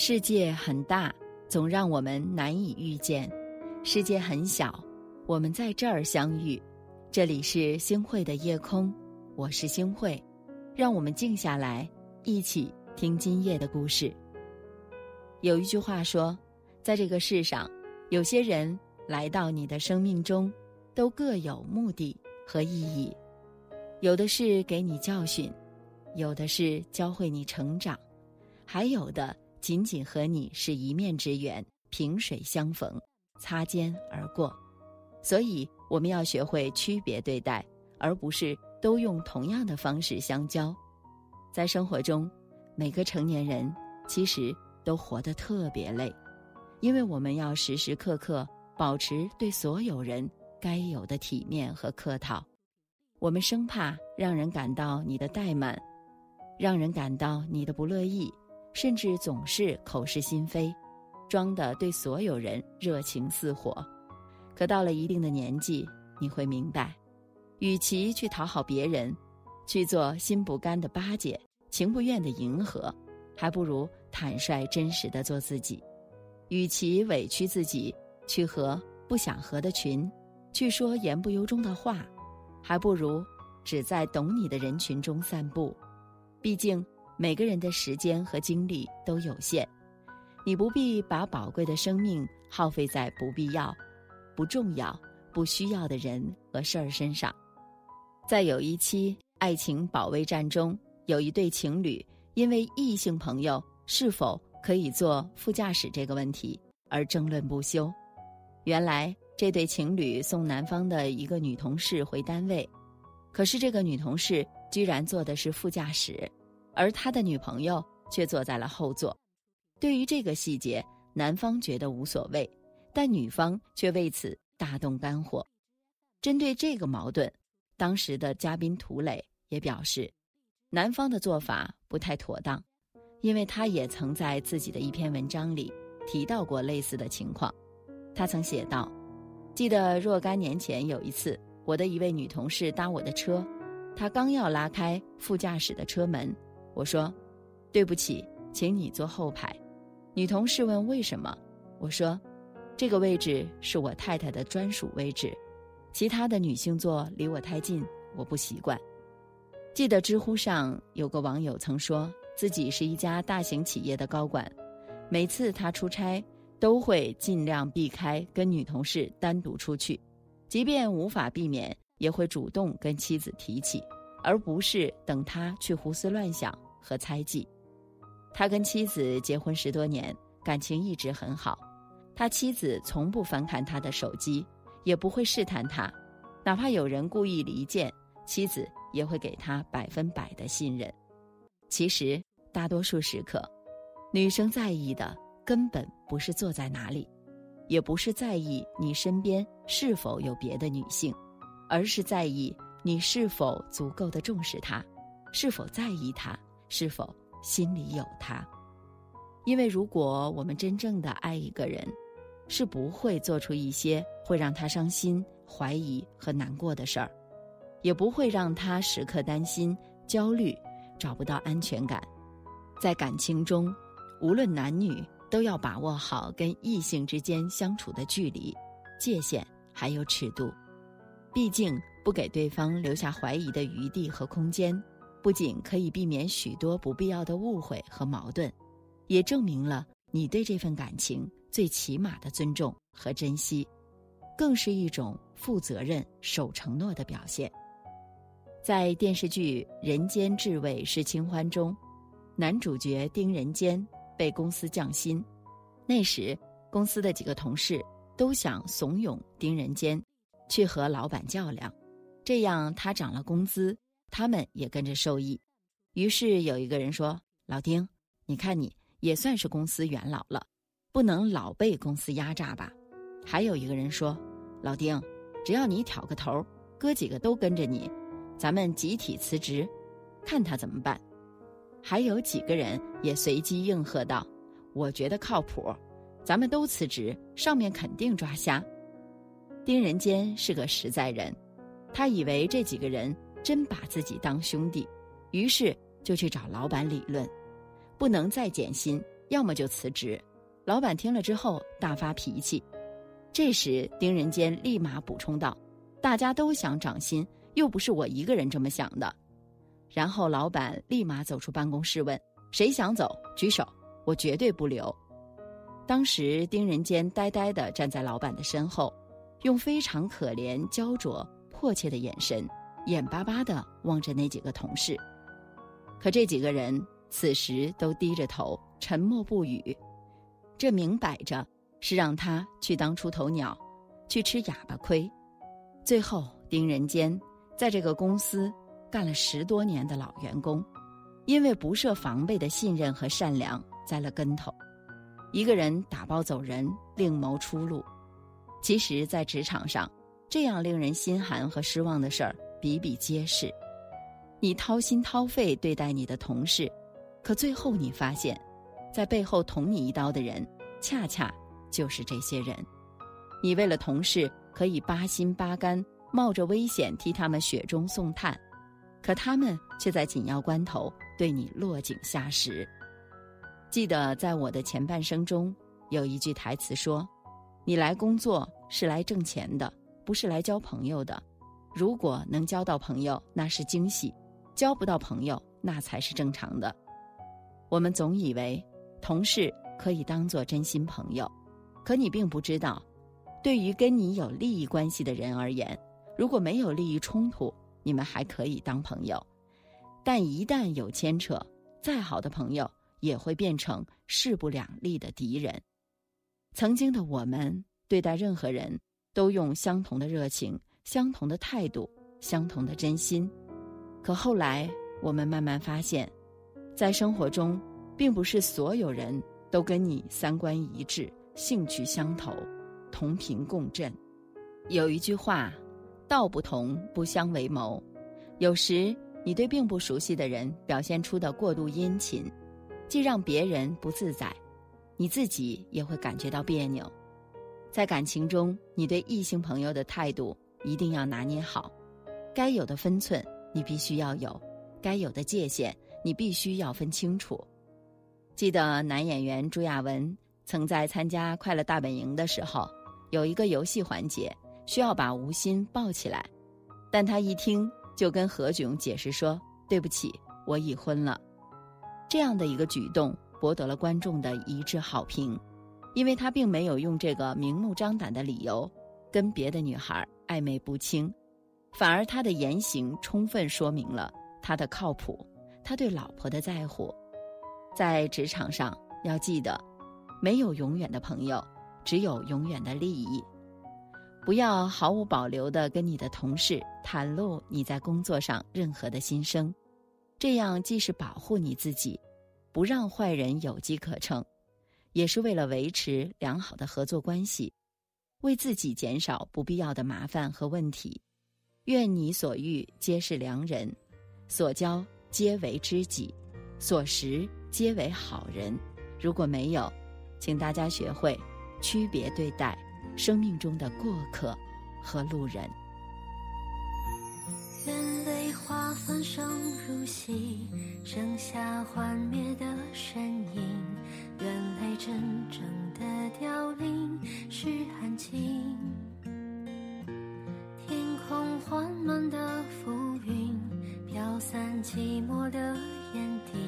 世界很大，总让我们难以遇见；世界很小，我们在这儿相遇。这里是星汇的夜空，我是星汇，让我们静下来，一起听今夜的故事。有一句话说，在这个世上，有些人来到你的生命中，都各有目的和意义。有的是给你教训，有的是教会你成长，还有的。仅仅和你是一面之缘，萍水相逢，擦肩而过，所以我们要学会区别对待，而不是都用同样的方式相交。在生活中，每个成年人其实都活得特别累，因为我们要时时刻刻保持对所有人该有的体面和客套，我们生怕让人感到你的怠慢，让人感到你的不乐意。甚至总是口是心非，装的对所有人热情似火。可到了一定的年纪，你会明白，与其去讨好别人，去做心不甘的巴结、情不愿的迎合，还不如坦率真实的做自己。与其委屈自己去和不想合的群，去说言不由衷的话，还不如只在懂你的人群中散步。毕竟。每个人的时间和精力都有限，你不必把宝贵的生命耗费在不必要、不重要、不需要的人和事儿身上。在有一期《爱情保卫战》中，有一对情侣因为异性朋友是否可以坐副驾驶这个问题而争论不休。原来这对情侣送男方的一个女同事回单位，可是这个女同事居然坐的是副驾驶。而他的女朋友却坐在了后座。对于这个细节，男方觉得无所谓，但女方却为此大动肝火。针对这个矛盾，当时的嘉宾涂磊也表示，男方的做法不太妥当，因为他也曾在自己的一篇文章里提到过类似的情况。他曾写道：“记得若干年前有一次，我的一位女同事搭我的车，她刚要拉开副驾驶的车门。”我说：“对不起，请你坐后排。”女同事问：“为什么？”我说：“这个位置是我太太的专属位置，其他的女性座离我太近，我不习惯。”记得知乎上有个网友曾说自己是一家大型企业的高管，每次他出差都会尽量避开跟女同事单独出去，即便无法避免，也会主动跟妻子提起，而不是等他去胡思乱想。和猜忌，他跟妻子结婚十多年，感情一直很好。他妻子从不翻看他的手机，也不会试探他，哪怕有人故意离间，妻子也会给他百分百的信任。其实，大多数时刻，女生在意的根本不是坐在哪里，也不是在意你身边是否有别的女性，而是在意你是否足够的重视她，是否在意她。是否心里有他？因为如果我们真正的爱一个人，是不会做出一些会让他伤心、怀疑和难过的事儿，也不会让他时刻担心、焦虑、找不到安全感。在感情中，无论男女，都要把握好跟异性之间相处的距离、界限还有尺度，毕竟不给对方留下怀疑的余地和空间。不仅可以避免许多不必要的误会和矛盾，也证明了你对这份感情最起码的尊重和珍惜，更是一种负责任、守承诺的表现。在电视剧《人间至味是清欢》中，男主角丁仁坚被公司降薪，那时公司的几个同事都想怂恿丁仁坚去和老板较量，这样他涨了工资。他们也跟着受益，于是有一个人说：“老丁，你看你也算是公司元老了，不能老被公司压榨吧？”还有一个人说：“老丁，只要你挑个头，哥几个都跟着你，咱们集体辞职，看他怎么办？”还有几个人也随机应和道：“我觉得靠谱，咱们都辞职，上面肯定抓瞎。”丁仁坚是个实在人，他以为这几个人。真把自己当兄弟，于是就去找老板理论，不能再减薪，要么就辞职。老板听了之后大发脾气。这时丁仁坚立马补充道：“大家都想涨薪，又不是我一个人这么想的。”然后老板立马走出办公室问：“谁想走？举手，我绝对不留。”当时丁仁坚呆呆地站在老板的身后，用非常可怜、焦灼、迫切的眼神，眼巴巴地望着那几个同事。可这几个人此时都低着头，沉默不语。这明摆着是让他去当出头鸟，去吃哑巴亏。最后，丁仁坚在这个公司干了十多年的老员工，因为不设防备的信任和善良栽了跟头，一个人打包走人，另谋出路。其实，在职场上，这样令人心寒和失望的事儿比比皆是。你掏心掏肺对待你的同事，可最后你发现。在背后捅你一刀的人，恰恰就是这些人。你为了同事可以八心八肝，冒着危险替他们雪中送炭，可他们却在紧要关头对你落井下石。记得在我的前半生中，有一句台词说：“你来工作是来挣钱的，不是来交朋友的。如果能交到朋友，那是惊喜；交不到朋友，那才是正常的。”我们总以为。同事可以当做真心朋友，可你并不知道，对于跟你有利益关系的人而言，如果没有利益冲突，你们还可以当朋友；但一旦有牵扯，再好的朋友也会变成势不两立的敌人。曾经的我们对待任何人都用相同的热情、相同的态度、相同的真心，可后来我们慢慢发现，在生活中。并不是所有人都跟你三观一致、兴趣相投、同频共振。有一句话：“道不同，不相为谋。”有时你对并不熟悉的人表现出的过度殷勤，既让别人不自在，你自己也会感觉到别扭。在感情中，你对异性朋友的态度一定要拿捏好，该有的分寸你必须要有，该有的界限你必须要分清楚。记得男演员朱亚文曾在参加《快乐大本营》的时候，有一个游戏环节需要把吴昕抱起来，但他一听就跟何炅解释说：“对不起，我已婚了。”这样的一个举动博得了观众的一致好评，因为他并没有用这个明目张胆的理由跟别的女孩暧昧不清，反而他的言行充分说明了他的靠谱，他对老婆的在乎。在职场上要记得，没有永远的朋友，只有永远的利益。不要毫无保留地跟你的同事袒露你在工作上任何的心声，这样既是保护你自己，不让坏人有机可乘，也是为了维持良好的合作关系，为自己减少不必要的麻烦和问题。愿你所遇皆是良人，所交皆为知己，所识。皆为好人，如果没有，请大家学会区别对待生命中的过客和路人。花繁盛如洗，剩下幻灭的身影。原来真正的凋零是安静。天空缓慢的浮云，飘散寂寞的眼底。